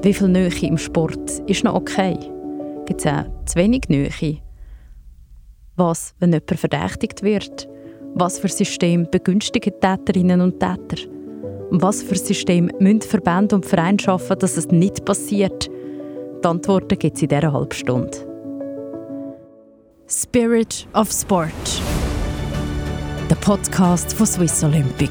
Wie viel Nähe im Sport ist noch okay? Gibt es auch zu wenig Nähe? Was, wenn jemand verdächtigt wird? Was für System begünstigen Täterinnen und Täter? Und was für System müssen Verbände und Vereine schaffen, dass es nicht passiert? Die Antworten gibt es in dieser halben Stunde. Spirit of Sport. Der Podcast von Swiss Olympic.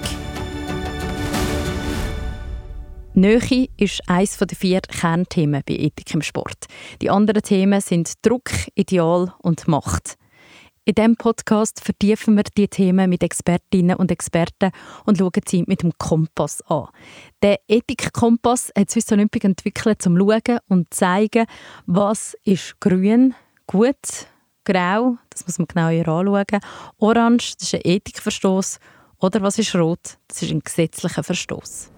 Nähe ist eines der vier Kernthemen bei Ethik im Sport. Die anderen Themen sind Druck, Ideal und Macht. In diesem Podcast vertiefen wir die Themen mit Expertinnen und Experten und schauen sie mit dem Kompass an. Der Ethikkompass hat Swiss Olympic entwickelt, um zu schauen und zu zeigen, was ist grün, gut, grau, das muss man genauer anschauen, orange, das ist ein Ethikverstoß oder was ist rot, das ist ein gesetzlicher Verstoß.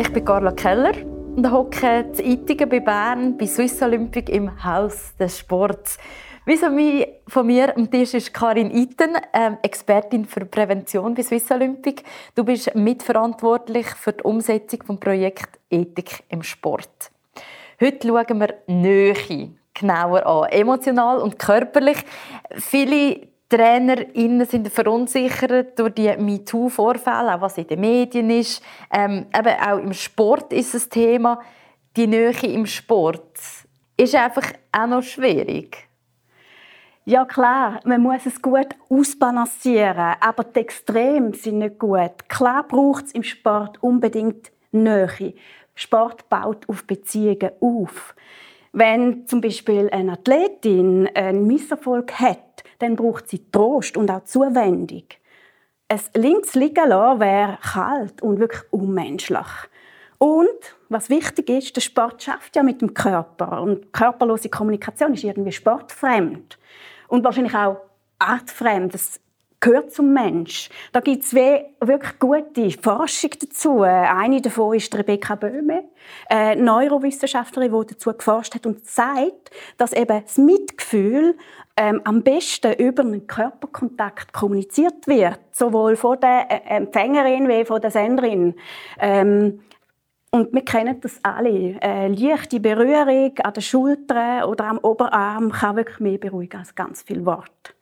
Ich bin Carla Keller und hocke in Ittigen bei Bern bei Swiss Olympic im Haus des Sports. Wie so von mir am Tisch ist Karin Itten, ähm, Expertin für Prävention bei Swiss Olympic. Du bist mitverantwortlich für die Umsetzung des Projekts Ethik im Sport. Heute schauen wir Nähe genauer an, emotional und körperlich. Viele TrainerInnen sind verunsichert durch die MeToo-Vorfälle, auch was in den Medien ist. Ähm, eben auch im Sport ist es Thema. Die Nähe im Sport ist einfach auch noch schwierig. Ja klar, man muss es gut ausbalancieren, aber die Extreme sind nicht gut. Klar braucht es im Sport unbedingt Nähe. Sport baut auf Beziehungen auf. Wenn zum Beispiel eine Athletin einen Misserfolg hat, dann braucht sie Trost und auch Zuwendung. Es links liegen lassen wäre kalt und wirklich unmenschlich. Und was wichtig ist, der Sport schafft ja mit dem Körper und körperlose Kommunikation ist irgendwie sportfremd und wahrscheinlich auch artfremd. Das gehört zum Mensch. Da gibt es wirklich gute Forschung dazu. Eine davon ist Rebecca Böhme, eine Neurowissenschaftlerin, die dazu geforscht hat und sagt, dass eben das Mitgefühl ähm, am besten über einen Körperkontakt kommuniziert wird, sowohl von der äh, Empfängerin wie von der Senderin. Ähm, und wir kennen das alle. Eine leichte Berührung an der Schulter oder am Oberarm kann wirklich mehr beruhigen als ganz viel Wort.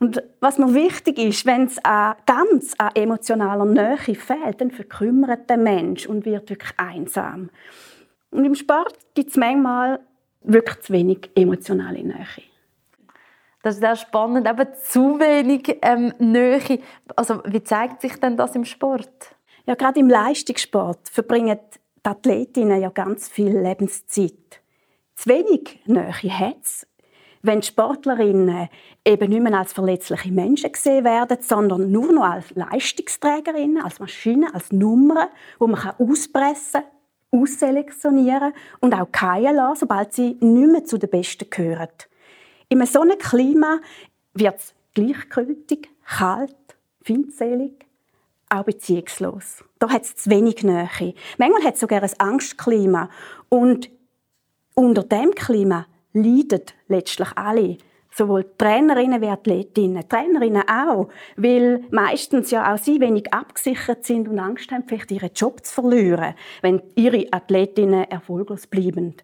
Und was mir wichtig ist, wenn es ganz an emotionaler Nähe fehlt, dann verkümmert der Mensch und wird wirklich einsam. Und im Sport gibt es manchmal wirklich zu wenig emotionale Nähe. Das ist auch spannend, eben zu wenig ähm, Nähe. Also wie zeigt sich denn das im Sport? Ja, gerade im Leistungssport verbringen die Athletinnen ja ganz viel Lebenszeit. Zu wenig Nähe hat es wenn Sportlerinnen eben nicht mehr als verletzliche Menschen gesehen werden, sondern nur noch als Leistungsträgerinnen, als Maschinen, als Nummern, wo man auspressen kann, ausselektionieren und auch fallen lassen, sobald sie nicht mehr zu den Besten gehören. In so einem Klima wird es gleichgültig, kalt, feindselig, auch beziehungslos. Da hat es zu wenig Nähe. Manchmal hat es sogar ein Angstklima. Und unter dem Klima leiden letztlich alle. Sowohl Trainerinnen wie Athletinnen. Trainerinnen auch, weil meistens ja auch sie wenig abgesichert sind und Angst haben, vielleicht ihren Job zu verlieren, wenn ihre Athletinnen erfolglos bleiben.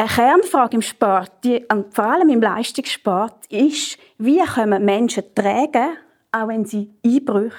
Eine Kernfrage im Sport, die, vor allem im Leistungssport, ist, wie können Menschen tragen, auch wenn sie Einbrüche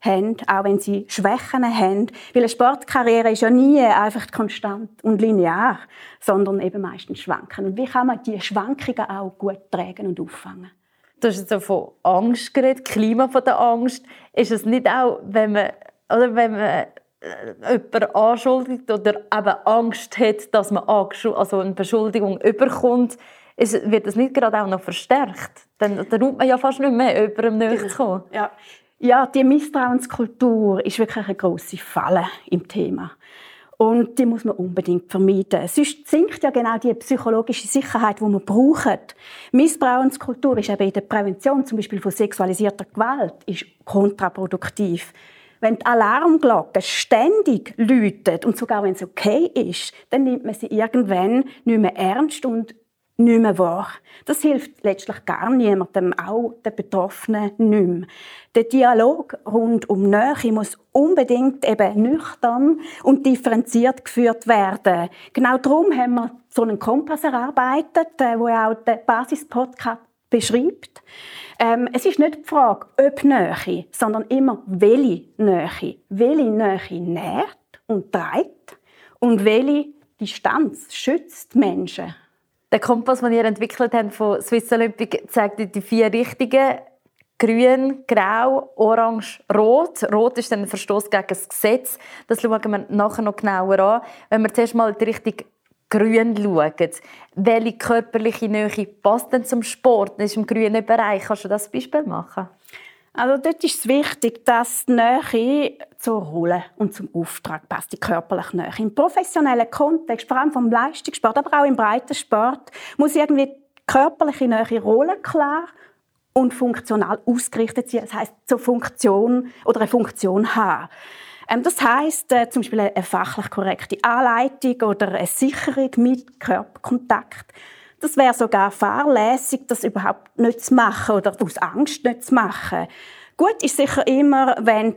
haben, auch wenn sie Schwächen haben. Weil eine Sportkarriere ist ja nie einfach konstant und linear, sondern eben meistens schwanken. Und wie kann man diese Schwankungen auch gut tragen und auffangen? Du hast jetzt von Angst geredet, Klima von der Angst. Ist es nicht auch, wenn man, oder wenn man äh, jemanden anschuldigt oder eben Angst hat, dass man also eine Beschuldigung überkommt, ist, wird das nicht gerade auch noch verstärkt? Dann, dann ruht man ja fast nicht mehr, jemandem näher zu kommen. Ja. Ja, die Misstrauenskultur ist wirklich eine große Falle im Thema. Und die muss man unbedingt vermeiden. Sonst sinkt ja genau die psychologische Sicherheit, die wir brauchen. Missbrauchenskultur ist eben in der Prävention, zum Beispiel von sexualisierter Gewalt, ist kontraproduktiv. Wenn die Alarmglocke ständig läutet und sogar wenn es okay ist, dann nimmt man sie irgendwann nicht mehr ernst und nicht mehr wahr. Das hilft letztlich gar niemandem, auch den Betroffenen nicht mehr. Der Dialog rund um Nähe muss unbedingt eben nüchtern und differenziert geführt werden. Genau darum haben wir so einen Kompass erarbeitet, äh, wo auch der Basispodcast beschreibt. Ähm, es ist nicht die Frage, ob Nähe, sondern immer, welche Nähe. Welche Nähe nährt und trägt und welche Distanz schützt Menschen. Der Kompass, den ihr entwickelt habt von Swiss Olympic, zeigt die vier Richtungen. Grün, Grau, Orange, Rot. Rot ist dann ein Verstoß gegen das Gesetz. Das schauen wir nachher noch genauer an. Wenn wir zuerst mal die Richtung Grün schauen, welche körperliche Nähe passt denn zum Sport? Das ist im grünen Bereich. Kannst du das Beispiel machen? Also dort ist es wichtig, dass die Nähe zur Rolle und zum Auftrag passt, die körperliche Nähe. Im professionellen Kontext, vor allem vom Leistungssport, aber auch im Breitensport, muss irgendwie die körperliche Nähe rollenklar und funktional ausgerichtet sein. Das heißt, zur Funktion oder eine Funktion haben. Ähm, das heißt äh, zum Beispiel eine fachlich korrekte Anleitung oder eine Sicherung mit Körperkontakt. Das wäre sogar fahrlässig, das überhaupt nicht zu machen oder aus Angst nicht zu machen. Gut ist sicher immer, wenn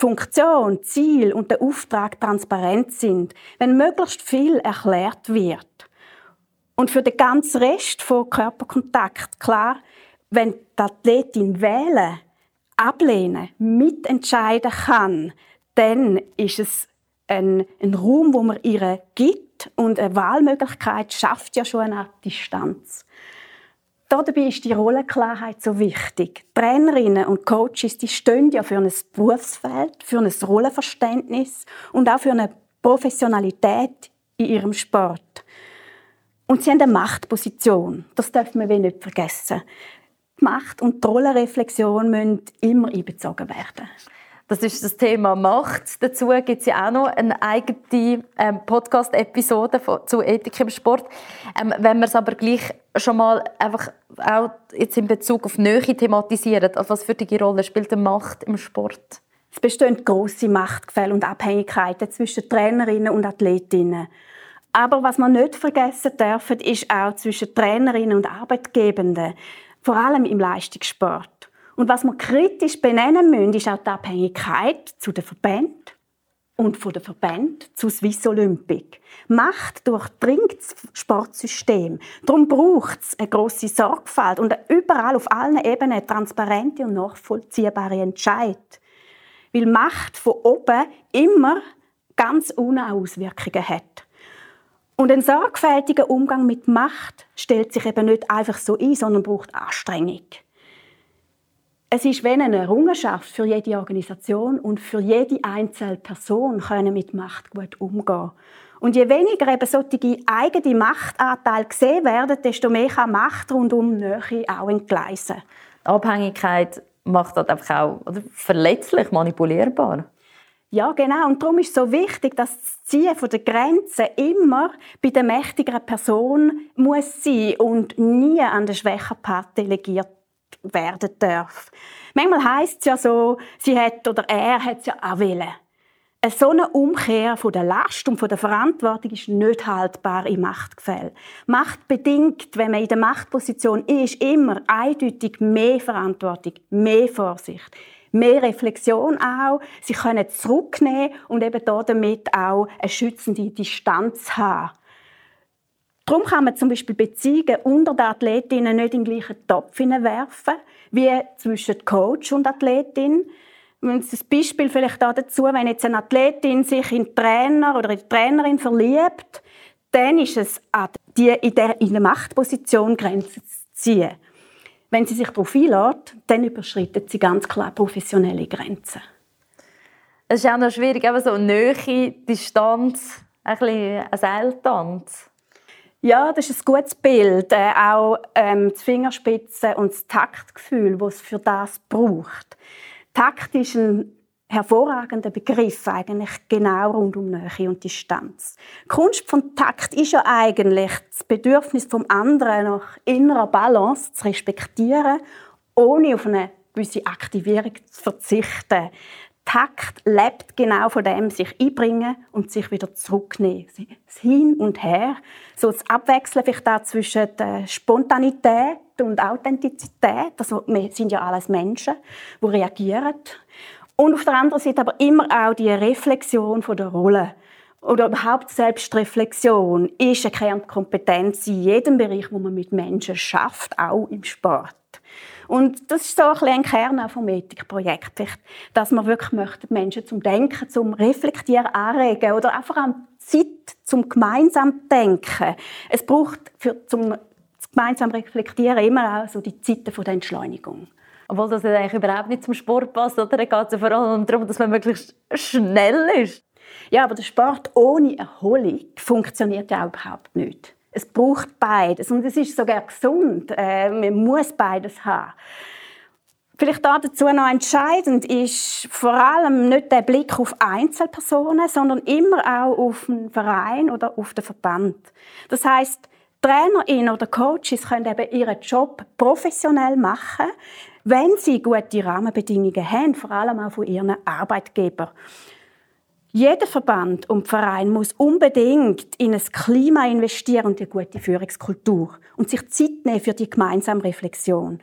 Funktion, Ziel und der Auftrag transparent sind, wenn möglichst viel erklärt wird. Und für den ganzen Rest von Körperkontakt klar, wenn die Athletin wählen, ablehnen, mitentscheiden kann, dann ist es ein, ein Raum, wo man ihr gibt und eine Wahlmöglichkeit schafft ja schon eine Distanz. Dabei ist die Rollenklarheit so wichtig. Trainerinnen und Coaches die stehen ja für ein Berufsfeld, für ein Rollenverständnis und auch für eine Professionalität in ihrem Sport. Und sie haben eine Machtposition. Das dürfen wir nicht vergessen. Die Macht und die Rollenreflexion müssen immer einbezogen werden. Das ist das Thema Macht. Dazu gibt es ja auch noch eine eigene ähm, Podcast-Episode zu Ethik im Sport. Ähm, wenn wir es aber gleich schon mal einfach auch jetzt in Bezug auf Nähe thematisieren, was für die Rolle spielt die Macht im Sport? Es bestehen große Machtgefälle und Abhängigkeiten zwischen Trainerinnen und Athletinnen. Aber was man nicht vergessen darf, ist auch zwischen Trainerinnen und Arbeitgebenden, vor allem im Leistungssport. Und was wir kritisch benennen müssen, ist auch die Abhängigkeit zu den Verbänden und von den Verbänden zu Swiss Olympic. Macht durchdringt das Sportsystem. Darum braucht es eine grosse Sorgfalt und überall auf allen Ebenen transparente und nachvollziehbare Entscheid. Weil Macht von oben immer ganz ohne Auswirkungen hat. Und ein sorgfältiger Umgang mit Macht stellt sich eben nicht einfach so ein, sondern braucht Anstrengung. Es ist wenn eine Errungenschaft für jede Organisation und für jede einzelne Person können mit Macht gut umgehen. Und je weniger eben solche eigene Machtanteile gesehen werden, desto mehr kann Macht rund um Nähe auch entgleisen. Die Abhängigkeit macht das einfach auch oder verletzlich, manipulierbar. Ja, genau. Und darum ist es so wichtig, dass das Ziehen der Grenzen immer bei der mächtigeren Person muss sein und nie an den schwächeren Part delegiert werden darf. Manchmal heißt es ja so, sie hat oder er hat es ja auch wollen. Eine so eine Umkehr von der Last und von der Verantwortung ist nicht haltbar im Machtgefälle. Macht bedingt, wenn man in der Machtposition ist, immer eindeutig mehr Verantwortung, mehr Vorsicht, mehr Reflexion auch. Sie können zurücknehmen und eben damit auch eine schützende Distanz haben. Darum kann man zum Beispiel Beziehungen unter den Athletinnen nicht in den gleichen Topf werfen wie zwischen Coach und Athletin. Ein Beispiel vielleicht dazu, wenn jetzt eine Athletin sich in den Trainer oder in die Trainerin verliebt, dann ist es an die in der, in der Machtposition Grenzen zu ziehen. Wenn sie sich darauf einlädt, dann überschreitet sie ganz klar professionelle Grenzen. Es ist auch noch schwierig, aber so Nähe, Distanz, ein bisschen ein Seiltanz. Ja, das ist ein gutes Bild. Äh, auch ähm, die Fingerspitze und das Taktgefühl, das es für das braucht. Takt ist ein hervorragender Begriff eigentlich genau rund um Nähe und Distanz. Die Kunst von Takt ist ja eigentlich das Bedürfnis vom anderen nach innerer Balance zu respektieren, ohne auf eine gewisse Aktivierung zu verzichten. Takt lebt genau von dem, sich einbringen und sich wieder zurücknehmen. Das Hin und Her, so das Abwechseln vielleicht auch zwischen der Spontanität und Authentizität. Also wir sind ja alles Menschen, die reagieren. Und auf der anderen Seite aber immer auch die Reflexion der Rolle oder überhaupt Selbstreflexion ist eine Kernkompetenz in jedem Bereich, wo man mit Menschen schafft, auch im Sport. Und das ist so ein, ein Kern auch vom Ethikprojekt, dass man wirklich möchte, Menschen zum Denken, zum Reflektieren anregen oder einfach auch Zeit zum gemeinsam Denken. Es braucht für zum gemeinsam Reflektieren immer auch so die Zeiten der Entschleunigung. Obwohl das eigentlich überhaupt nicht zum Sport passt, oder? Da geht es vor allem darum, dass man möglichst schnell ist. Ja, aber der Sport ohne Erholung funktioniert ja überhaupt nicht. Es braucht beides und es ist sogar gesund. Äh, man muss beides haben. Vielleicht dazu noch entscheidend ist vor allem nicht der Blick auf Einzelpersonen, sondern immer auch auf den Verein oder auf den Verband. Das heißt, Trainerinnen oder Coaches können eben ihren Job professionell machen, wenn sie gute Rahmenbedingungen haben, vor allem auch von ihren Arbeitgebern. Jeder Verband und Verein muss unbedingt in ein Klima investieren und eine gute Führungskultur und sich Zeit nehmen für die gemeinsame Reflexion.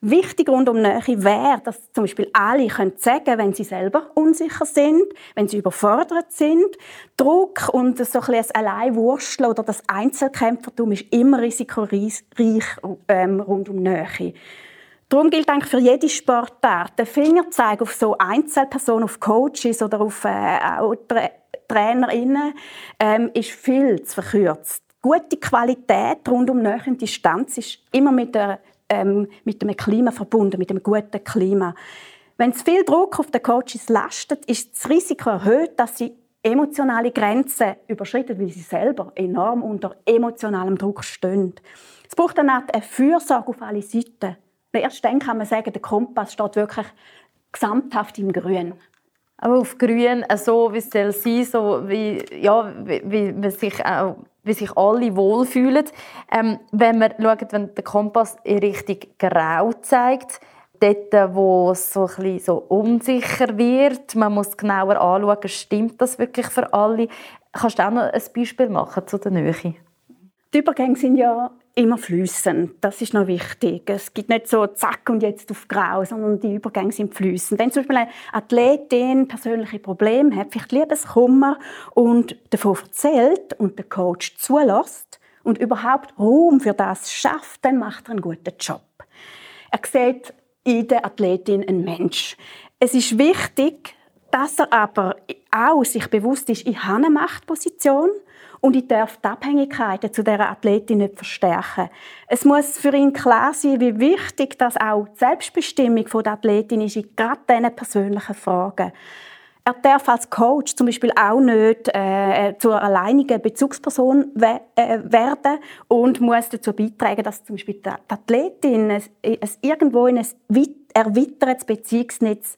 Wichtig rund um Nähe wäre, dass zum Beispiel alle können sagen, wenn sie selber unsicher sind, wenn sie überfordert sind. Druck und so ein das Alleinwursteln oder das Einzelkämpfertum ist immer risikoreich ähm, rund um Nähe. Darum gilt eigentlich für jede Sportart, der Fingerzeig auf so Einzelpersonen, auf Coaches oder auf äh, TrainerInnen ähm, ist viel zu verkürzt. Gute Qualität rund um Nähe Distanz ist immer mit, der, ähm, mit dem Klima verbunden, mit dem guten Klima. Wenn es viel Druck auf den Coaches lastet, ist das Risiko erhöht, dass sie emotionale Grenzen überschreiten, weil sie selber enorm unter emotionalem Druck stehen. Es braucht dann auch eine Fürsorge auf alle Seiten. Erst dann kann man sagen, der Kompass steht wirklich gesamthaft im Grün. Aber auf Grün, äh, so wie es soll sein so wie, ja, wie, wie, sich auch, wie sich alle wohlfühlen. Ähm, wenn man schaut, wenn der Kompass in Richtung Grau zeigt, dort, wo es so, ein bisschen so unsicher wird, man muss genauer anschauen, stimmt das wirklich für alle? Kannst du auch noch ein Beispiel machen zu der Nähe? Die Übergänge sind ja immer fließend. Das ist noch wichtig. Es gibt nicht so zack und jetzt auf grau, sondern die Übergänge sind fließend. Wenn zum Beispiel eine Athletin persönliche Probleme hat, vielleicht Liebeskummer und davon erzählt und der Coach zulässt und überhaupt Raum für das schafft, dann macht er einen guten Job. Er sieht in der Athletin einen Mensch. Es ist wichtig, dass er aber auch sich bewusst ist, ich habe eine Machtposition und ich darf die Abhängigkeiten zu dieser Athletin nicht verstärken. Es muss für ihn klar sein, wie wichtig das auch die Selbstbestimmung der Athletin ist in gerade diesen persönlichen Fragen. Er darf als Coach zum Beispiel auch nicht äh, zur alleinigen Bezugsperson we äh, werden und muss dazu beitragen, dass zum Beispiel die Athletin es, es irgendwo in ein erweitertes Beziehungsnetz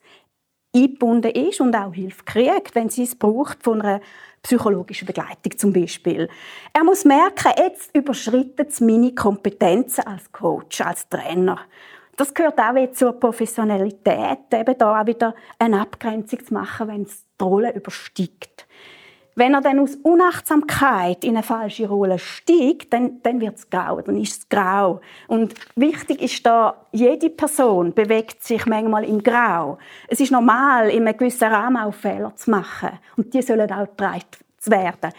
eingebunden ist und auch Hilfe kriegt, wenn sie es braucht von einer psychologische Begleitung zum Beispiel. Er muss merken, jetzt überschritten es meine Kompetenzen als Coach, als Trainer. Das gehört auch wieder zur Professionalität, eben da auch wieder eine Abgrenzung zu machen, wenn es die Rolle übersteigt. Wenn er dann aus Unachtsamkeit in eine falsche Rolle steigt, dann, dann wird es grau, dann ist es grau. Und wichtig ist da, jede Person bewegt sich manchmal im Grau. Es ist normal, in einem gewissen Rahmen auch Fehler zu machen. Und die sollen auch getragen werden.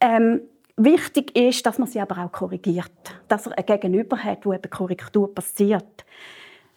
Ähm, wichtig ist, dass man sie aber auch korrigiert. Dass er ein Gegenüber hat, wo eben Korrektur passiert.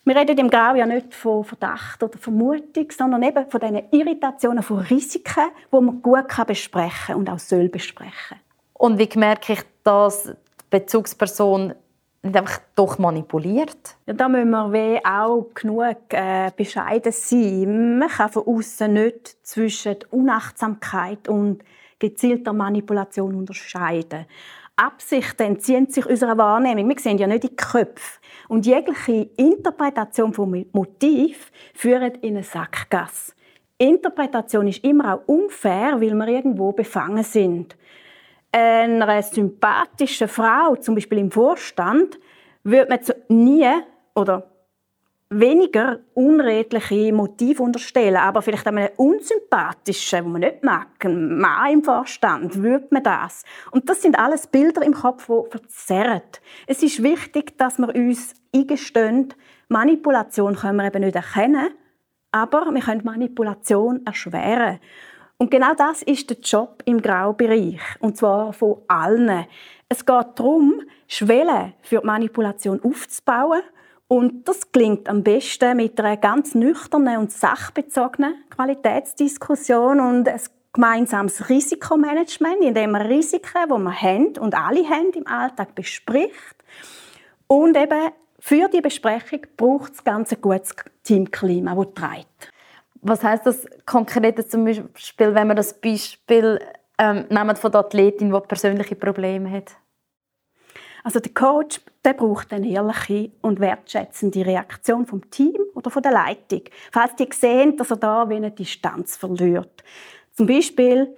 Wir reden im Grau ja nicht von Verdacht oder Vermutung, sondern eben von diesen Irritationen, von Risiken, die man gut besprechen kann und auch soll besprechen. Und wie merke ich, dass die Bezugsperson nicht einfach doch manipuliert? Ja, da müssen wir auch genug äh, bescheiden sein. Man kann von außen nicht zwischen Unachtsamkeit und gezielter Manipulation unterscheiden. Absichten entziehen sich unserer Wahrnehmung. Wir sehen ja nicht die Köpfe. Und jegliche Interpretation vom Motiv führt in eine Sackgasse. Interpretation ist immer auch unfair, weil wir irgendwo befangen sind. Einer sympathischen Frau, zum Beispiel im Vorstand, würde man nie oder weniger unredliche Motive unterstellen, aber vielleicht einem unsympathischen, wo man nicht mag, ein Mann im Vorstand, würde man das. Und das sind alles Bilder im Kopf, die verzerren. Es ist wichtig, dass wir uns eingestehen, Manipulation können wir eben nicht erkennen, aber wir können Manipulation erschweren. Und genau das ist der Job im Graubereich, und zwar von allen. Es geht darum, Schwellen für die Manipulation aufzubauen und das gelingt am besten mit einer ganz nüchternen und sachbezogenen Qualitätsdiskussion und ein gemeinsames Risikomanagement, indem man Risiken, die man haben und alle haben im Alltag bespricht. Und eben für die Besprechung braucht es ganz ein gutes Teamklima, das trägt. Was heißt das konkret zum Beispiel, wenn man das Beispiel ähm, nehmen von der Athletin, die persönliche Probleme hat? Also der Coach der braucht eine ehrliche und wertschätzende Reaktion vom Team oder von der Leitung, falls die sehen, dass er da wie eine Distanz verliert. Zum Beispiel,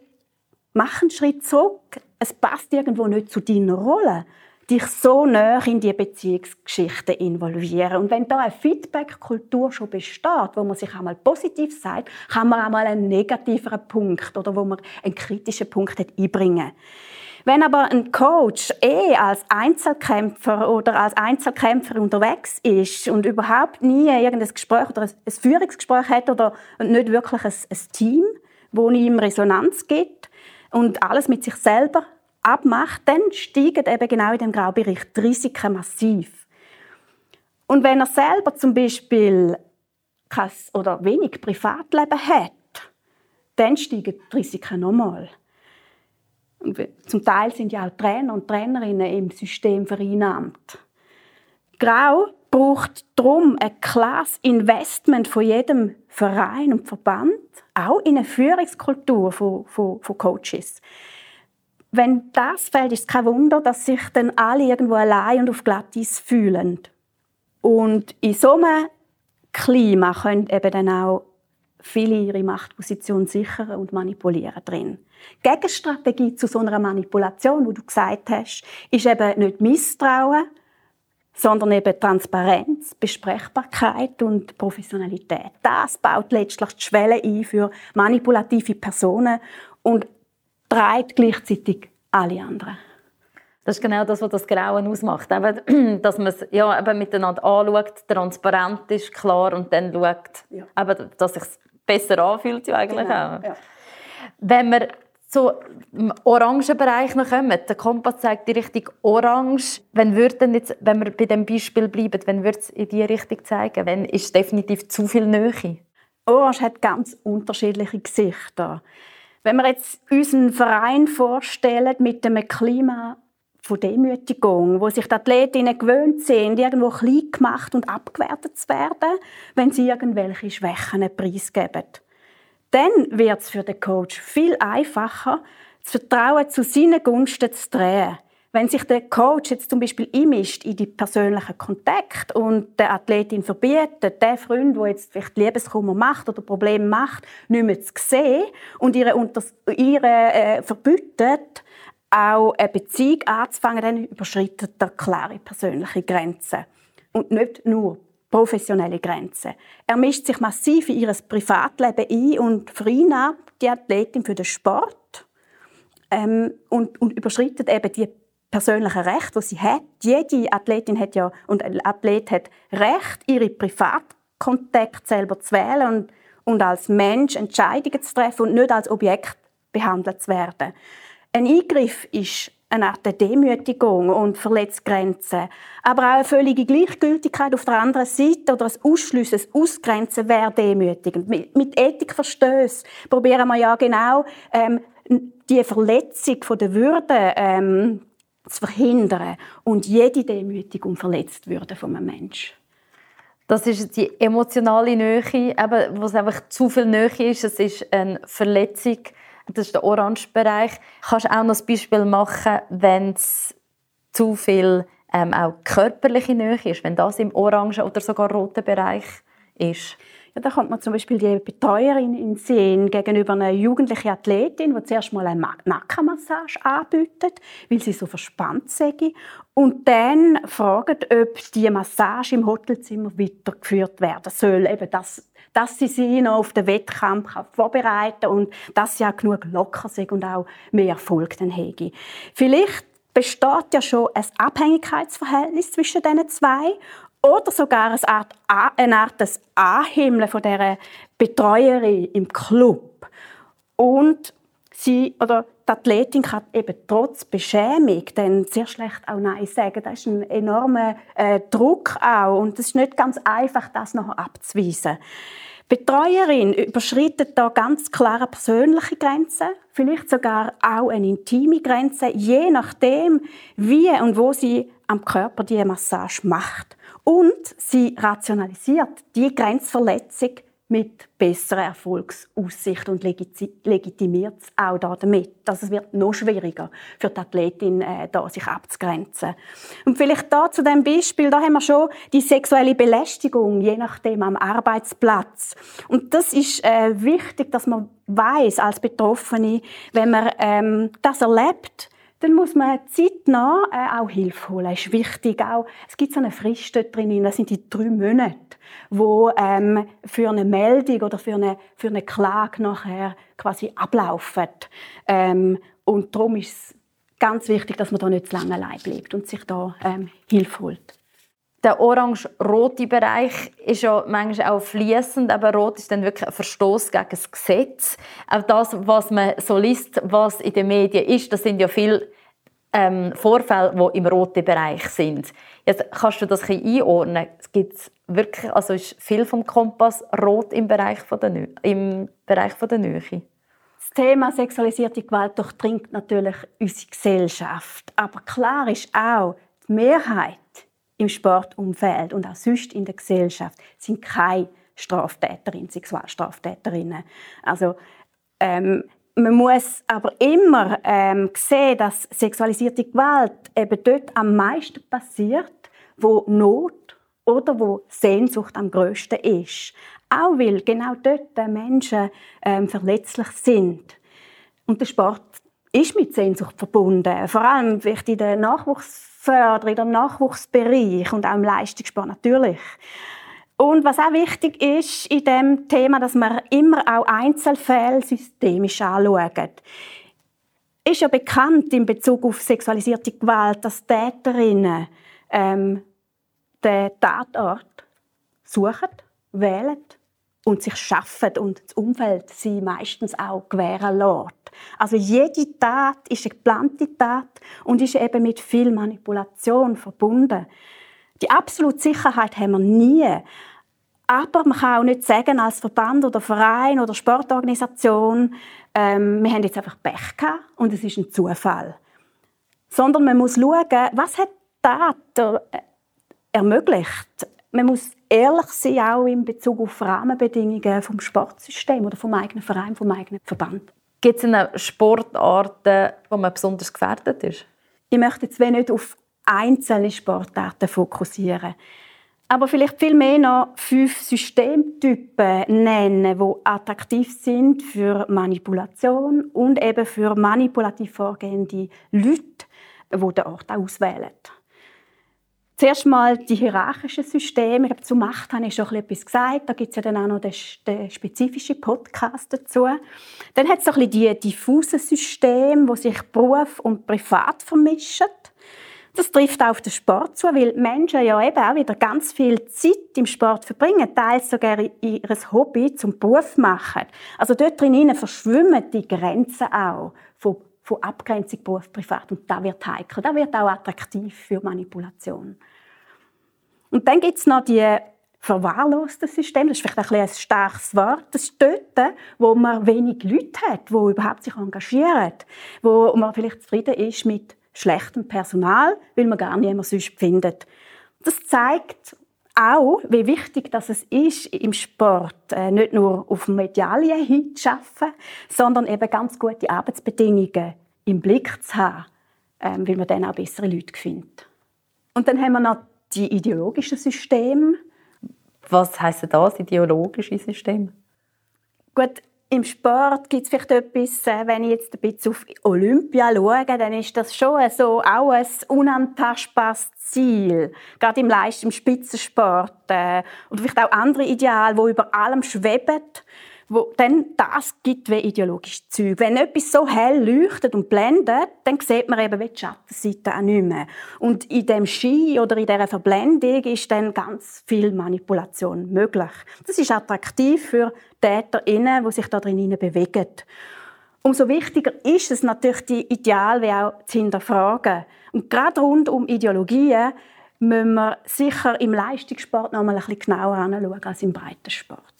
mach einen Schritt zurück, es passt irgendwo nicht zu deiner Rolle dich so näher in die Beziehungsgeschichte involvieren. Und wenn da eine Feedback-Kultur schon besteht, wo man sich einmal positiv sagt, kann man einmal einen negativeren Punkt oder wo man einen kritischen Punkt einbringen. Wenn aber ein Coach eh als Einzelkämpfer oder als Einzelkämpfer unterwegs ist und überhaupt nie irgendein Gespräch oder ein Führungsgespräch hat oder nicht wirklich ein, ein Team, wo ihm Resonanz gibt und alles mit sich selber abmacht, dann steigen eben genau in dem Graubereich die Risiken massiv. Und wenn er selber zum Beispiel kein oder wenig Privatleben hat, dann steigen die Risiken nochmal. Zum Teil sind ja auch Trainer und Trainerinnen im System vereinnahmt. Grau braucht darum ein klares Investment von jedem Verein und Verband, auch in eine Führungskultur von, von, von Coaches. Wenn das fällt, ist es kein Wunder, dass sich dann alle irgendwo allein und auf Glattis fühlen. Und in so einem Klima können eben dann auch viele ihre Machtposition sichern und manipulieren drin. Gegenstrategie zu so einer Manipulation, wo du gesagt hast, ist eben nicht Misstrauen, sondern eben Transparenz, Besprechbarkeit und Professionalität. Das baut letztlich die Schwelle ein für manipulative Personen und treibt gleichzeitig alle anderen. Das ist genau das, was das Grauen ausmacht. Eben, dass man es ja, eben miteinander anschaut, transparent ist, klar und dann schaut, ja. eben, dass es sich besser anfühlt ja eigentlich genau, auch. Ja. Wenn wir zu im Orangenbereich noch kommen, der Kompass zeigt die Richtung Orange. Wenn, jetzt, wenn wir bei dem Beispiel bleiben, wenn würde es in diese Richtung zeigen? Wenn ist definitiv zu viel Nähe? Orange hat ganz unterschiedliche Gesichter. Wenn wir jetzt unseren Verein vorstellen mit einem Klima von Demütigung, wo sich die Athletinnen gewöhnt sind, irgendwo klein gemacht und abgewertet zu werden, wenn sie irgendwelche Schwächen preisgeben. Dann wird es für den Coach viel einfacher, das Vertrauen zu seinen Gunsten zu drehen. Wenn sich der Coach jetzt zum Beispiel einmischt in die persönlichen Kontakte und der Athletin verbietet, der Freund, der jetzt vielleicht Liebeskummer macht oder Probleme macht, nicht mehr zu sehen und ihre, ihre äh, verbietet, auch eine Beziehung anzufangen, dann überschreitet er klare persönliche Grenzen. Und nicht nur professionelle Grenzen. Er mischt sich massiv in ihr Privatleben ein und vereinnahmt die Athletin für den Sport ähm, und, und überschreitet eben die persönlichen Rechte, die sie hat. Jede Athletin hat ja und ein Athlet hat Recht, ihre Privatkontakte selber zu wählen und, und als Mensch Entscheidungen zu treffen und nicht als Objekt behandelt zu werden. Ein Eingriff ist eine Art Demütigung und verletzt Grenzen. Aber auch eine völlige Gleichgültigkeit auf der anderen Seite oder ein Ausschliessen, ein Ausgrenzen wäre demütigend. Mit, mit Ethikverstößen probieren wir ja genau ähm, die Verletzung von der Würde ähm, zu verhindern und jede Demütigung verletzt würde von einem Menschen. Das ist die emotionale Nähe, eben, wo es einfach zu viel Nähe ist. Es ist eine Verletzung das ist der Orange-Bereich. Kannst du auch noch ein Beispiel machen, wenn es zu viel ähm, auch körperliche Nähe ist, wenn das im orangen oder sogar roten Bereich ist? Ja, da kommt man zum Beispiel die Betreuerin in Sinn gegenüber einer jugendlichen Athletin, die zuerst mal eine Nackenmassage anbietet, weil sie so verspannt sei. Und dann fragt, ob die Massage im Hotelzimmer weitergeführt werden soll. Eben das, dass sie sie noch auf den Wettkampf vorbereiten und dass sie auch genug locker sind und auch mehr Erfolg dann haben. Vielleicht besteht ja schon ein Abhängigkeitsverhältnis zwischen diesen zwei oder sogar eine Art, eine Art des Anhimmeln von dieser Betreuerin im Club. Und sie oder die Athletin kann eben trotz Beschämung dann sehr schlecht auch Nein sagen. Das ist ein enormer äh, Druck auch und es ist nicht ganz einfach, das noch abzuweisen. Die Betreuerin überschreitet da ganz klare persönliche Grenzen, vielleicht sogar auch eine intime Grenze, je nachdem, wie und wo sie am Körper die Massage macht. Und sie rationalisiert die Grenzverletzung mit besserer Erfolgsaussicht und legitimiert es auch damit. Also es wird noch schwieriger für die Athletin, äh, da sich abzugrenzen. Und vielleicht da zu dem Beispiel, da haben wir schon die sexuelle Belästigung, je nachdem am Arbeitsplatz. Und das ist äh, wichtig, dass man weiß als Betroffene, wenn man ähm, das erlebt, dann muss man zeitnah äh, auch Hilfe holen. Das ist wichtig. Auch, es gibt so eine Frist dort drin, das sind die drei Monate, wo ähm, für eine Meldung oder für eine, für eine Klage nachher quasi ablaufen. Ähm, und darum ist es ganz wichtig, dass man da nicht zu lange allein bleibt und sich da ähm, Hilfe holt. Der orange-rote Bereich ist ja manchmal auch fließend, aber rot ist dann wirklich ein Verstoß gegen das Gesetz. Auch das, was man so liest, was in den Medien ist, das sind ja viele ähm, Vorfälle, die im roten Bereich sind. Jetzt kannst du das ein bisschen einordnen. Es gibt wirklich, also ist viel vom Kompass rot im Bereich von der, im Bereich von der Nähe. Das Thema sexualisierte Gewalt durchdringt natürlich unsere Gesellschaft. Aber klar ist auch, die Mehrheit im Sportumfeld und auch sonst in der Gesellschaft sind keine Straftäterinnen, Sexualstraftäterinnen. Also ähm, man muss aber immer ähm, sehen, dass sexualisierte Gewalt eben dort am meisten passiert, wo Not oder wo Sehnsucht am größten ist. Auch weil genau dort die Menschen ähm, verletzlich sind. Und der Sport ist mit Sehnsucht verbunden, vor allem vielleicht in der Nachwuchsförderung, im Nachwuchsbereich und auch im Leistungssport natürlich. Und was auch wichtig ist in dem Thema, dass man immer auch Einzelfälle systemisch anschaut. Ist ja bekannt in Bezug auf sexualisierte Gewalt, dass Täterinnen ähm, den Tatort suchen, wählen und sich schaffen und das Umfeld sie meistens auch gewähren lässt. Also jede Tat ist eine geplante Tat und ist eben mit viel Manipulation verbunden. Die absolute Sicherheit haben wir nie. Aber man kann auch nicht sagen, als Verband oder Verein oder Sportorganisation, ähm, wir haben jetzt einfach Pech gehabt und es ist ein Zufall. Sondern man muss schauen, was hat die Tat ermöglicht. Man muss ehrlich sein, auch in Bezug auf Rahmenbedingungen vom Sportsystem oder vom eigenen Verein, vom eigenen Verband. Gibt es Sportarten, wo man besonders gefährdet ist? Ich möchte jetzt nicht auf einzelne Sportarten fokussieren, aber vielleicht viel mehr noch fünf Systemtypen nennen, die attraktiv sind für Manipulation und eben für manipulativ vorgehende Leute, die den Ort auswählen. Zuerst mal die hierarchischen Systeme. Ich glaube, zu Macht habe ich schon etwas gesagt. Da gibt es ja dann auch noch den, den spezifischen Podcast dazu. Dann hat es so ein bisschen die diffusen Systeme, wo sich Beruf und Privat vermischen. Das trifft auch auf den Sport zu, weil Menschen ja eben auch wieder ganz viel Zeit im Sport verbringen, teils sogar ihr Hobby zum Beruf machen. Also dort drinnen verschwimmen die Grenzen auch von, von Abgrenzung Beruf Privat und da wird heikel, da wird auch attraktiv für Manipulation. Und dann gibt es noch die verwahrlosten Systeme. Das ist vielleicht ein, ein starkes Wort. Das ist dort, wo man wenig Leute hat, die überhaupt sich engagieren, wo man vielleicht zufrieden ist mit schlechtem Personal, weil man gar niemand sonst findet. Das zeigt auch, wie wichtig das es ist, im Sport äh, nicht nur auf Medaillen hinzuschaffen, sondern eben ganz gute Arbeitsbedingungen im Blick zu haben, äh, weil man dann auch bessere Leute findet. Und dann haben wir noch die ideologischen Systeme, Was heisst das ideologische System? Gut, im Sport gibt es vielleicht etwas, äh, wenn ich jetzt ein bisschen auf Olympia schaue, dann ist das schon so auch ein unantastbares Ziel. Gerade im Leist, im Spitzensport. Äh, oder vielleicht auch andere Ideale, die über allem schweben wo dann das gibt wie ideologisches Zeug. Wenn etwas so hell leuchtet und blendet, dann sieht man eben die Schattenseite auch nicht mehr. Und in dem Ski oder in dieser Verblendung ist dann ganz viel Manipulation möglich. Das ist attraktiv für TäterInnen, die sich da drin bewegen. Umso wichtiger ist es natürlich, die Ideale wie auch zu hinterfragen. Und gerade rund um Ideologien müssen wir sicher im Leistungssport noch mal ein bisschen genauer anschauen als im Breitensport.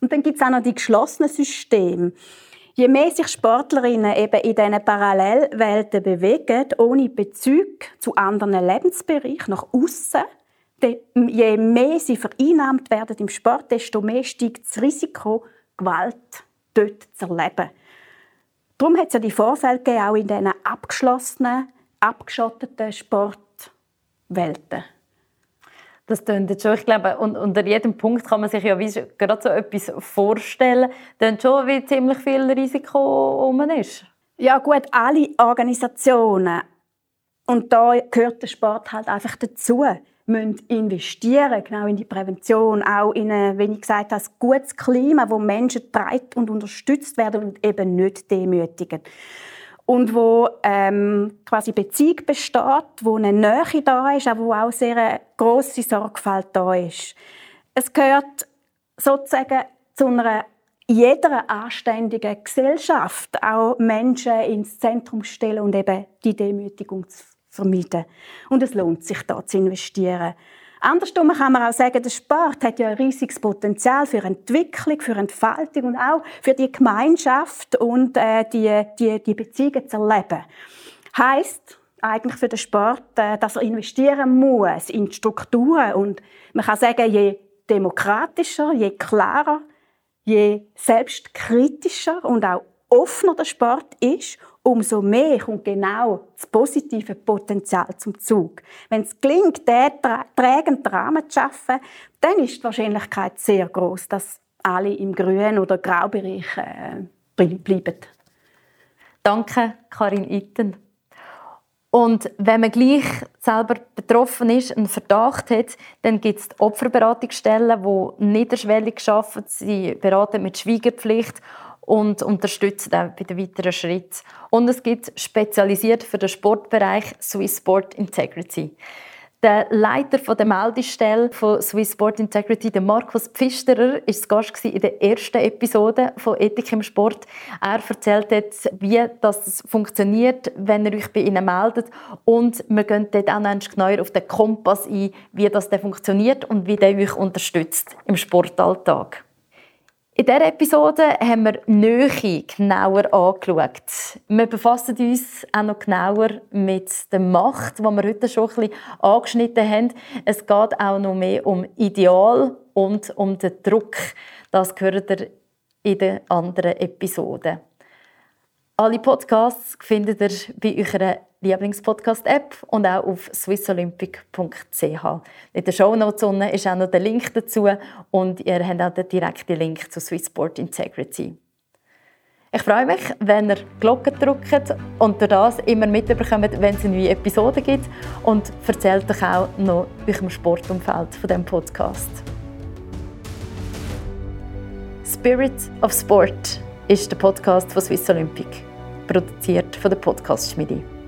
Und dann gibt es auch noch die geschlossenen Systeme. Je mehr sich Sportlerinnen eben in diesen Parallelwelten bewegen, ohne Bezug zu anderen Lebensbereichen nach außen, je mehr sie vereinnahmt werden im Sport, desto mehr steigt das Risiko, Gewalt dort zu erleben. Darum hat es ja die Vorfälle gegeben, auch in diesen abgeschlossenen, abgeschotteten Sportwelten. Das klingt jetzt schon, ich glaube, und, unter jedem Punkt kann man sich ja wie gerade so etwas vorstellen, dann schon wie ziemlich viel Risiko um ist. Ja gut, alle Organisationen, und da gehört der Sport halt einfach dazu, müssen investieren, genau in die Prävention, auch in ein, wie ich gesagt habe, gutes Klima, wo Menschen treibt und unterstützt werden und eben nicht demütigen und wo ähm, quasi Beziehung besteht, wo eine Nähe da ist, aber wo auch sehr eine grosse Sorgfalt da ist. Es gehört sozusagen zu einer jeder anständigen Gesellschaft auch Menschen ins Zentrum stellen und eben die Demütigung zu vermeiden. Und es lohnt sich da zu investieren. Andersrum kann man auch sagen, der Sport hat ja ein riesiges Potenzial für Entwicklung, für Entfaltung und auch für die Gemeinschaft und äh, die, die, die Beziehungen zu erleben. Heißt eigentlich für den Sport, äh, dass er investieren muss in Strukturen und man kann sagen, je demokratischer, je klarer, je selbstkritischer und auch offener der Sport ist, umso mehr kommt genau das positive Potenzial zum Zug. Wenn es gelingt, diesen trägenden Rahmen zu schaffen, dann ist die Wahrscheinlichkeit sehr groß, dass alle im grünen oder Graubereich äh, bleiben. Danke, Karin Itten. Und wenn man gleich selber betroffen ist, einen Verdacht hat, dann gibt es Opferberatungsstellen, die niederschwellig arbeiten. Sie beraten mit Schweigepflicht und unterstützen auch bei den weiteren Schritten. Und es gibt spezialisiert für den Sportbereich Swiss Sport Integrity. Der Leiter der Meldestelle von Swiss Sport Integrity, Markus Pfisterer, ist Gast in der ersten Episode von Ethik im Sport. Er erzählt jetzt, wie das funktioniert, wenn ihr euch bei ihnen meldet. Und wir gehen dort auch noch genauer auf den Kompass ein, wie das funktioniert und wie der euch unterstützt im Sportalltag. In dieser Episode haben wir Nähe genauer angeschaut. Wir befassen uns auch noch genauer mit der Macht, die wir heute schon ein bisschen angeschnitten haben. Es geht auch noch mehr um Ideal und um den Druck. Das gehört ihr in den anderen Episoden. Alle Podcasts findet ihr bei eurer Lieblingspodcast-App und auch auf swissolympic.ch. In den Shownotes ist auch noch der Link dazu und ihr habt auch den direkten Link zu Swissport Integrity. Ich freue mich, wenn ihr Glocken drückt und durch das immer mitbekommt, wenn es eine neue Episode gibt und erzählt euch auch noch eurem Sportumfeld von dem Podcast. Spirit of Sport ist der Podcast von Swiss Olympic produziert von der Podcast Schmiede.